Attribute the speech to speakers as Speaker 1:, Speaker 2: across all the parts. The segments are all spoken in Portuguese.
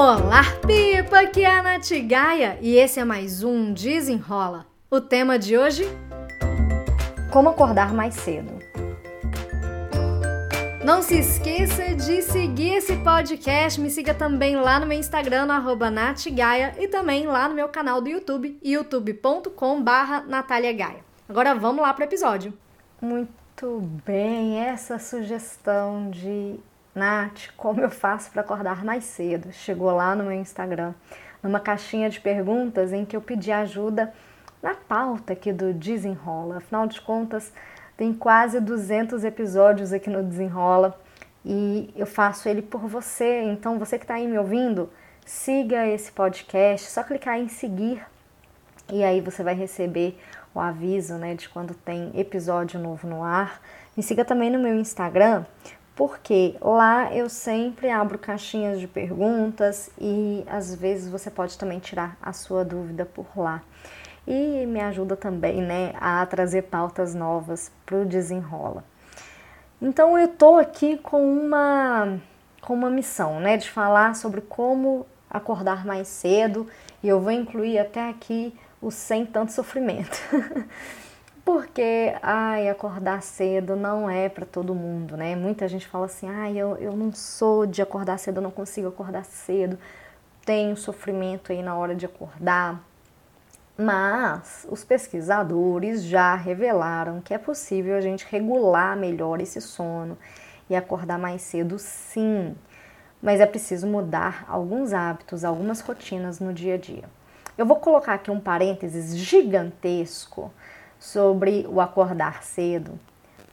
Speaker 1: Olá, Pipa! Aqui é a Nath Gaia e esse é mais um Desenrola. O tema de hoje?
Speaker 2: Como acordar mais cedo.
Speaker 1: Não se esqueça de seguir esse podcast. Me siga também lá no meu Instagram, no NathGaia, e também lá no meu canal do YouTube, youtube.com.br Natália Gaia. Agora vamos lá para o episódio.
Speaker 2: Muito bem, essa sugestão de Nath, como eu faço para acordar mais cedo? Chegou lá no meu Instagram, numa caixinha de perguntas em que eu pedi ajuda na pauta aqui do Desenrola. Afinal de contas, tem quase 200 episódios aqui no Desenrola e eu faço ele por você. Então, você que está aí me ouvindo, siga esse podcast, só clicar em seguir e aí você vai receber o aviso né, de quando tem episódio novo no ar. Me siga também no meu Instagram, porque lá eu sempre abro caixinhas de perguntas e às vezes você pode também tirar a sua dúvida por lá. E me ajuda também né, a trazer pautas novas para o desenrola. Então eu estou aqui com uma, com uma missão né, de falar sobre como acordar mais cedo e eu vou incluir até aqui o sem tanto sofrimento. Porque, ai, acordar cedo não é para todo mundo, né? Muita gente fala assim, ai, eu, eu não sou de acordar cedo, eu não consigo acordar cedo, tenho sofrimento aí na hora de acordar. Mas os pesquisadores já revelaram que é possível a gente regular melhor esse sono e acordar mais cedo, sim. Mas é preciso mudar alguns hábitos, algumas rotinas no dia a dia. Eu vou colocar aqui um parênteses gigantesco sobre o acordar cedo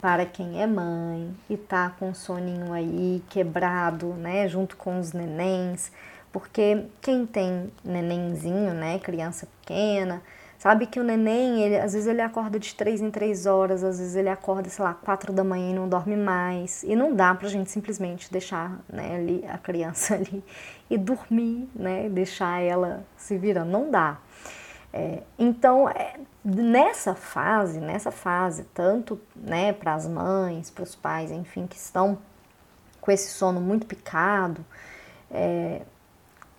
Speaker 2: para quem é mãe e tá com um soninho aí quebrado, né, junto com os nenéns, porque quem tem nenenzinho, né, criança pequena, sabe que o neném, ele, às vezes ele acorda de três em três horas, às vezes ele acorda, sei lá, quatro da manhã e não dorme mais, e não dá pra gente simplesmente deixar, né, ali, a criança ali e dormir, né, deixar ela se virando, não dá. É, então, é, nessa fase, nessa fase, tanto né, para as mães, para os pais, enfim, que estão com esse sono muito picado, é,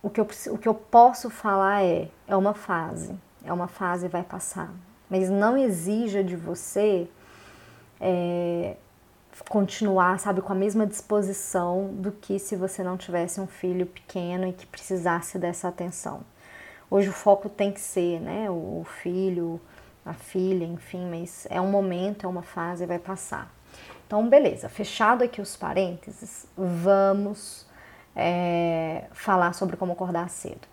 Speaker 2: o, que eu, o que eu posso falar é, é uma fase, é uma fase e vai passar. Mas não exija de você é, continuar, sabe, com a mesma disposição do que se você não tivesse um filho pequeno e que precisasse dessa atenção. Hoje o foco tem que ser, né, o filho, a filha, enfim, mas é um momento, é uma fase vai passar. Então, beleza, fechado aqui os parênteses, vamos é, falar sobre como acordar cedo.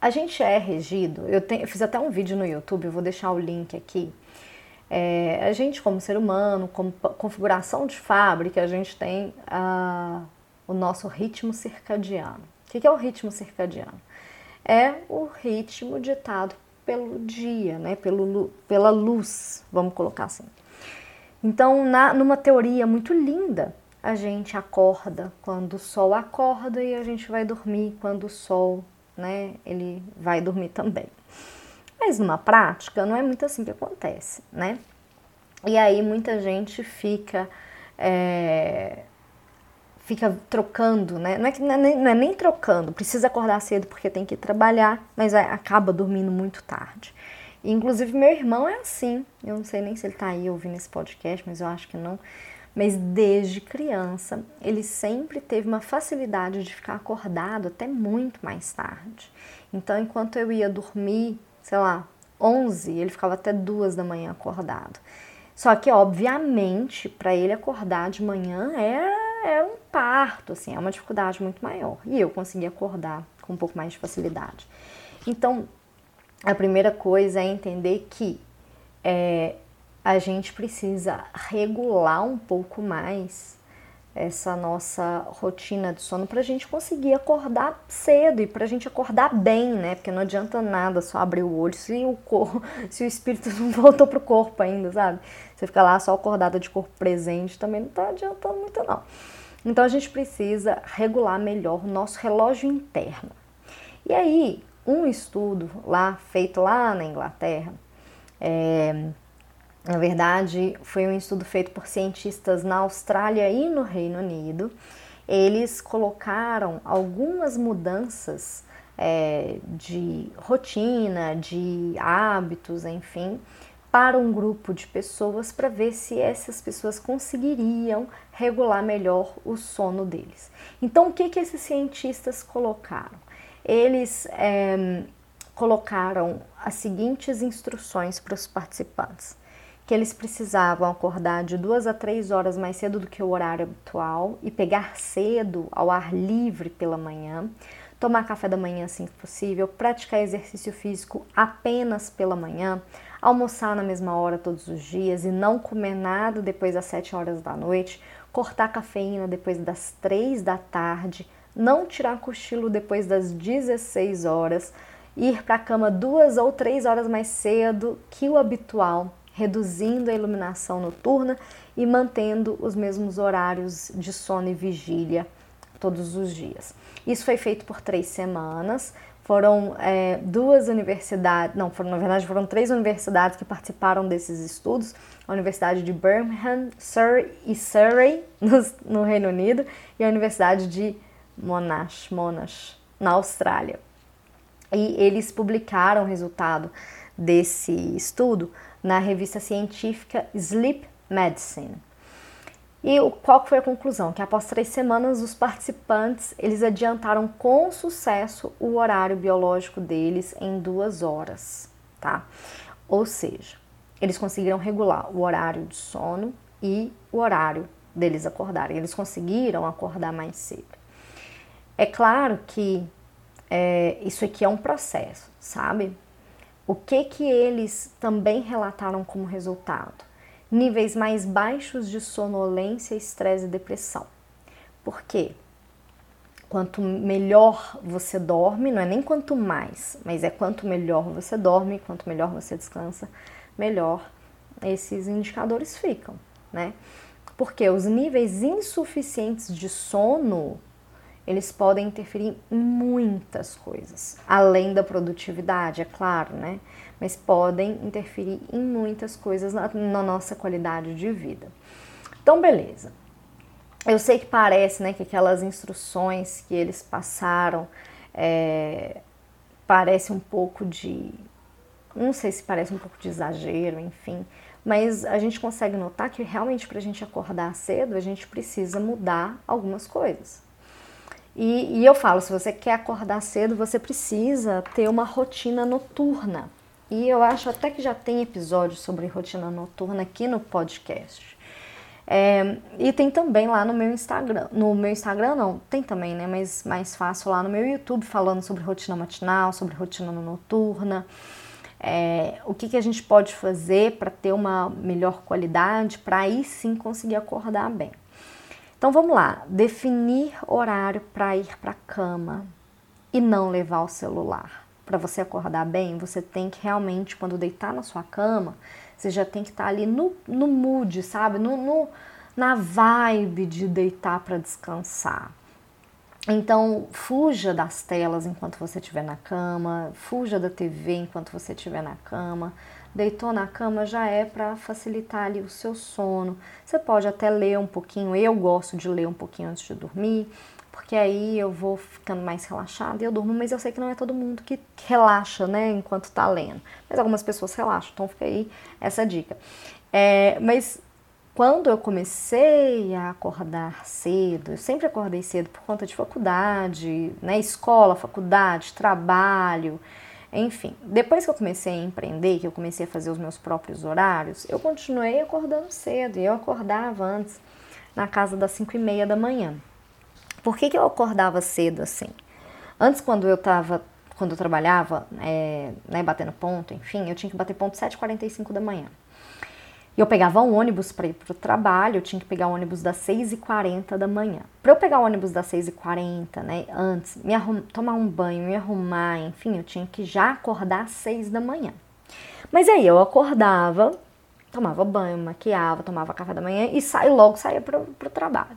Speaker 2: A gente é regido, eu, tenho, eu fiz até um vídeo no YouTube, vou deixar o link aqui. É, a gente, como ser humano, como configuração de fábrica, a gente tem uh, o nosso ritmo circadiano. O que é o ritmo circadiano? É o ritmo ditado pelo dia, né? Pelo, pela luz, vamos colocar assim. Então, na, numa teoria muito linda, a gente acorda quando o sol acorda e a gente vai dormir quando o sol, né, ele vai dormir também. Mas numa prática não é muito assim que acontece, né? E aí muita gente fica é, fica trocando, né? Não é, que, não, é nem, não é nem trocando, precisa acordar cedo porque tem que trabalhar, mas acaba dormindo muito tarde. E, inclusive, meu irmão é assim. Eu não sei nem se ele tá aí ouvindo esse podcast, mas eu acho que não. Mas desde criança, ele sempre teve uma facilidade de ficar acordado até muito mais tarde. Então, enquanto eu ia dormir, sei lá, 11, ele ficava até duas da manhã acordado. Só que, obviamente, para ele acordar de manhã era é um parto, assim, é uma dificuldade muito maior. E eu consegui acordar com um pouco mais de facilidade. Então, a primeira coisa é entender que é, a gente precisa regular um pouco mais essa nossa rotina de sono para a gente conseguir acordar cedo e para a gente acordar bem, né? Porque não adianta nada só abrir o olho se o corpo, se o espírito não voltou pro corpo ainda, sabe? Você fica lá só acordada de corpo presente também não tá adiantando muito não. Então a gente precisa regular melhor o nosso relógio interno. E aí, um estudo lá feito lá na Inglaterra, é, na verdade, foi um estudo feito por cientistas na Austrália e no Reino Unido. eles colocaram algumas mudanças é, de rotina, de hábitos, enfim, para um grupo de pessoas para ver se essas pessoas conseguiriam regular melhor o sono deles. Então, o que, que esses cientistas colocaram? Eles é, colocaram as seguintes instruções para os participantes: que eles precisavam acordar de duas a três horas mais cedo do que o horário habitual e pegar cedo ao ar livre pela manhã, tomar café da manhã assim que possível, praticar exercício físico apenas pela manhã almoçar na mesma hora todos os dias e não comer nada depois das 7 horas da noite, cortar cafeína depois das 3 da tarde, não tirar cochilo depois das 16 horas, ir para a cama duas ou três horas mais cedo que o habitual, reduzindo a iluminação noturna e mantendo os mesmos horários de sono e vigília todos os dias. Isso foi feito por três semanas. Foram é, duas universidades, não, foram, na verdade foram três universidades que participaram desses estudos, a Universidade de Birmingham, Surrey e Surrey, no, no Reino Unido, e a Universidade de Monash, Monash, na Austrália. E eles publicaram o resultado desse estudo na revista científica Sleep Medicine. E qual foi a conclusão? Que após três semanas, os participantes eles adiantaram com sucesso o horário biológico deles em duas horas, tá? Ou seja, eles conseguiram regular o horário de sono e o horário deles acordarem. Eles conseguiram acordar mais cedo. É claro que é, isso aqui é um processo, sabe? O que que eles também relataram como resultado? níveis mais baixos de sonolência, estresse e depressão. Por quê? Quanto melhor você dorme, não é nem quanto mais, mas é quanto melhor você dorme, quanto melhor você descansa, melhor esses indicadores ficam, né? Porque os níveis insuficientes de sono eles podem interferir em muitas coisas, além da produtividade, é claro, né? Mas podem interferir em muitas coisas na, na nossa qualidade de vida. Então, beleza. Eu sei que parece, né, que aquelas instruções que eles passaram é, parece um pouco de, não sei se parece um pouco de exagero, enfim, mas a gente consegue notar que realmente para a gente acordar cedo a gente precisa mudar algumas coisas. E, e eu falo, se você quer acordar cedo, você precisa ter uma rotina noturna. E eu acho até que já tem episódio sobre rotina noturna aqui no podcast. É, e tem também lá no meu Instagram. No meu Instagram não, tem também, né? Mas mais fácil lá no meu YouTube falando sobre rotina matinal, sobre rotina noturna. É, o que, que a gente pode fazer para ter uma melhor qualidade, para aí sim conseguir acordar bem. Então vamos lá, definir horário para ir para a cama e não levar o celular. Para você acordar bem, você tem que realmente, quando deitar na sua cama, você já tem que estar tá ali no, no mood, sabe? No, no, na vibe de deitar para descansar. Então, fuja das telas enquanto você estiver na cama, fuja da TV enquanto você estiver na cama deitou na cama já é para facilitar ali o seu sono. Você pode até ler um pouquinho, eu gosto de ler um pouquinho antes de dormir, porque aí eu vou ficando mais relaxada e eu durmo, mas eu sei que não é todo mundo que relaxa, né, enquanto tá lendo. Mas algumas pessoas relaxam, então fica aí essa dica. É, mas quando eu comecei a acordar cedo, eu sempre acordei cedo por conta de faculdade, né, escola, faculdade, trabalho, enfim, depois que eu comecei a empreender, que eu comecei a fazer os meus próprios horários, eu continuei acordando cedo e eu acordava antes na casa das 5 e meia da manhã. Por que, que eu acordava cedo assim? Antes, quando eu tava, quando eu trabalhava, é, né, batendo ponto, enfim, eu tinha que bater ponto 7h45 da manhã. E eu pegava um ônibus para ir para o trabalho, eu tinha que pegar o ônibus das 6h40 da manhã. Para eu pegar o ônibus das 6h40, né, antes, me tomar um banho, me arrumar, enfim, eu tinha que já acordar às 6 da manhã. Mas aí eu acordava, tomava banho, maquiava, tomava café da manhã e saio logo saía para o trabalho.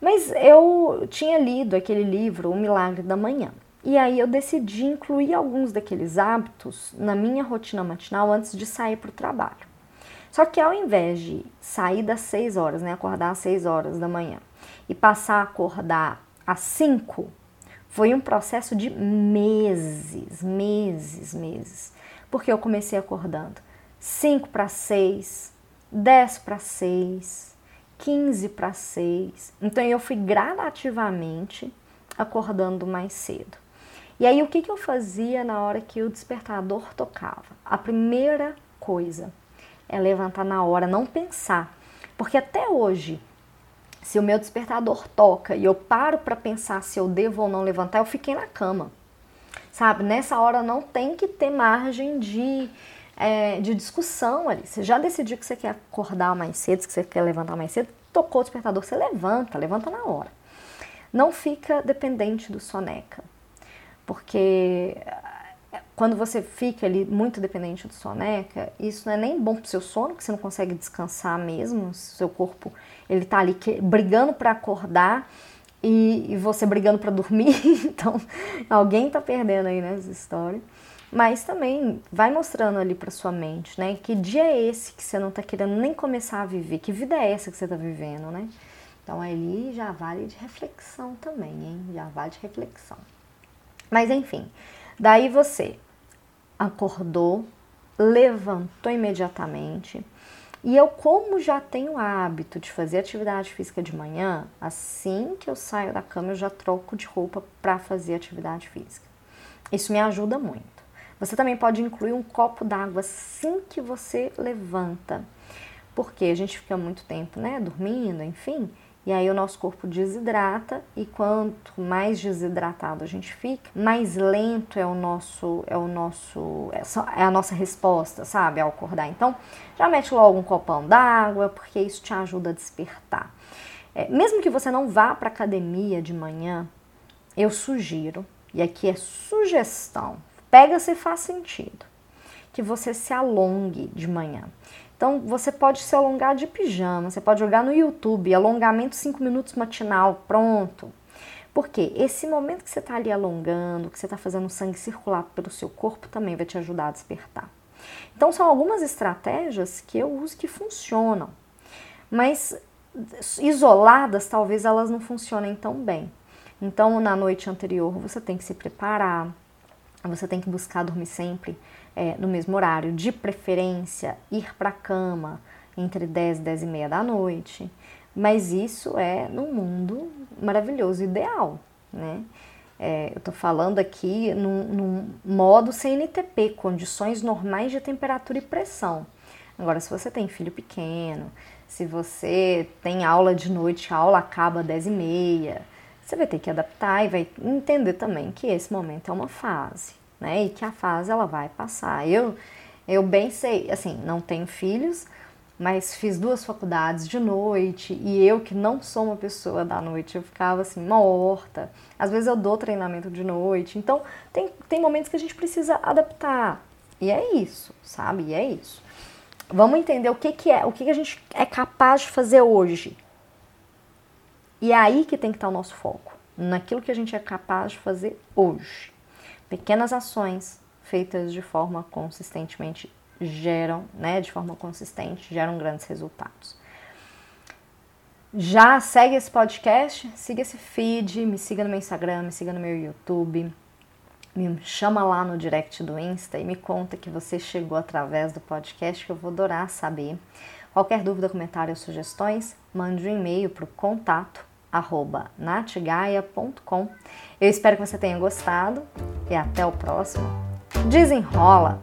Speaker 2: Mas eu tinha lido aquele livro, O Milagre da Manhã. E aí eu decidi incluir alguns daqueles hábitos na minha rotina matinal antes de sair para o trabalho. Só que ao invés de sair das 6 horas, né, acordar às 6 horas da manhã, e passar a acordar às 5 foi um processo de meses, meses, meses. Porque eu comecei acordando 5 para 6, 10 para 6, 15 para 6. Então eu fui gradativamente acordando mais cedo. E aí o que, que eu fazia na hora que o despertador tocava? A primeira coisa é levantar na hora, não pensar. Porque até hoje se o meu despertador toca e eu paro para pensar se eu devo ou não levantar, eu fiquei na cama. Sabe? Nessa hora não tem que ter margem de, é, de discussão ali. Você já decidiu que você quer acordar mais cedo, que você quer levantar mais cedo, tocou o despertador, você levanta, levanta na hora. Não fica dependente do soneca. Porque quando você fica ali muito dependente do soneca, isso não é nem bom para o seu sono, que você não consegue descansar mesmo, seu corpo ele tá ali que, brigando para acordar e, e, você brigando para dormir, então alguém tá perdendo aí nessa história. Mas também vai mostrando ali para sua mente, né? Que dia é esse que você não tá querendo nem começar a viver? Que vida é essa que você tá vivendo, né? Então ali já vale de reflexão também, hein? Já vale de reflexão. Mas enfim, daí você acordou, levantou imediatamente. E eu, como já tenho hábito de fazer atividade física de manhã, assim que eu saio da cama, eu já troco de roupa para fazer atividade física. Isso me ajuda muito. Você também pode incluir um copo d'água assim que você levanta, porque a gente fica muito tempo, né, dormindo, enfim. E aí o nosso corpo desidrata e quanto mais desidratado a gente fica, mais lento é o nosso é o nosso é a nossa resposta, sabe, ao acordar. Então, já mete logo um copão d'água, porque isso te ajuda a despertar. É, mesmo que você não vá para academia de manhã, eu sugiro, e aqui é sugestão, pega se faz sentido, que você se alongue de manhã. Então você pode se alongar de pijama, você pode jogar no YouTube, alongamento 5 minutos matinal, pronto. Porque esse momento que você está ali alongando, que você está fazendo o sangue circular pelo seu corpo, também vai te ajudar a despertar. Então são algumas estratégias que eu uso que funcionam, mas isoladas talvez elas não funcionem tão bem. Então na noite anterior você tem que se preparar, você tem que buscar dormir sempre é, no mesmo horário, de preferência ir para a cama entre 10 e 10 e meia da noite, mas isso é no mundo maravilhoso, ideal, né? É, eu estou falando aqui num, num modo CNTP, condições normais de temperatura e pressão. Agora, se você tem filho pequeno, se você tem aula de noite, a aula acaba às 10 e meia, você vai ter que adaptar e vai entender também que esse momento é uma fase né? E que a fase ela vai passar. Eu, eu bem sei, assim, não tenho filhos, mas fiz duas faculdades de noite e eu que não sou uma pessoa da noite, eu ficava assim, morta. Às vezes eu dou treinamento de noite. Então, tem, tem momentos que a gente precisa adaptar. E é isso, sabe? E é isso. Vamos entender o que, que é, o que, que a gente é capaz de fazer hoje. E é aí que tem que estar o nosso foco, naquilo que a gente é capaz de fazer hoje. Pequenas ações feitas de forma consistentemente geram, né, de forma consistente, geram grandes resultados. Já segue esse podcast, siga esse feed, me siga no meu Instagram, me siga no meu YouTube, me chama lá no direct do Insta e me conta que você chegou através do podcast, que eu vou adorar saber. Qualquer dúvida, comentário ou sugestões, mande um e-mail para o contato arroba natgaia.com. Eu espero que você tenha gostado e até o próximo. Desenrola!